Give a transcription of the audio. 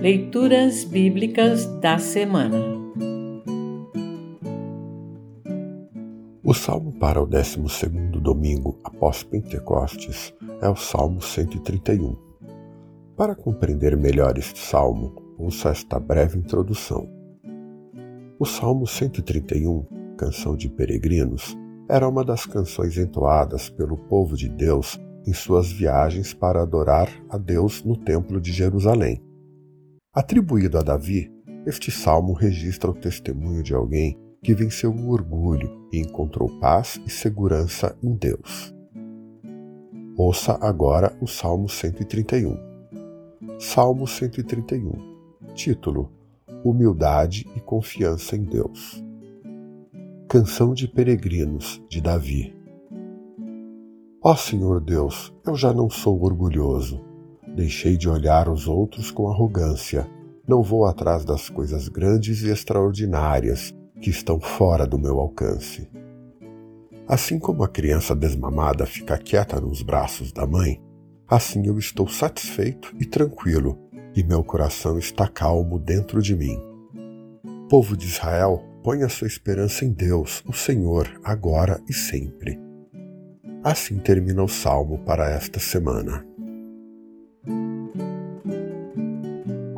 Leituras Bíblicas da Semana O salmo para o 12 domingo após Pentecostes é o Salmo 131. Para compreender melhor este salmo, ouça esta breve introdução. O Salmo 131, Canção de Peregrinos, era uma das canções entoadas pelo povo de Deus em suas viagens para adorar a Deus no Templo de Jerusalém. Atribuído a Davi, este salmo registra o testemunho de alguém que venceu o orgulho e encontrou paz e segurança em Deus. Ouça agora o Salmo 131. Salmo 131. Título: Humildade e confiança em Deus. Canção de Peregrinos de Davi. Ó Senhor Deus, eu já não sou orgulhoso Deixei de olhar os outros com arrogância. Não vou atrás das coisas grandes e extraordinárias que estão fora do meu alcance. Assim como a criança desmamada fica quieta nos braços da mãe, assim eu estou satisfeito e tranquilo, e meu coração está calmo dentro de mim. Povo de Israel, põe a sua esperança em Deus, o Senhor, agora e sempre. Assim termina o salmo para esta semana.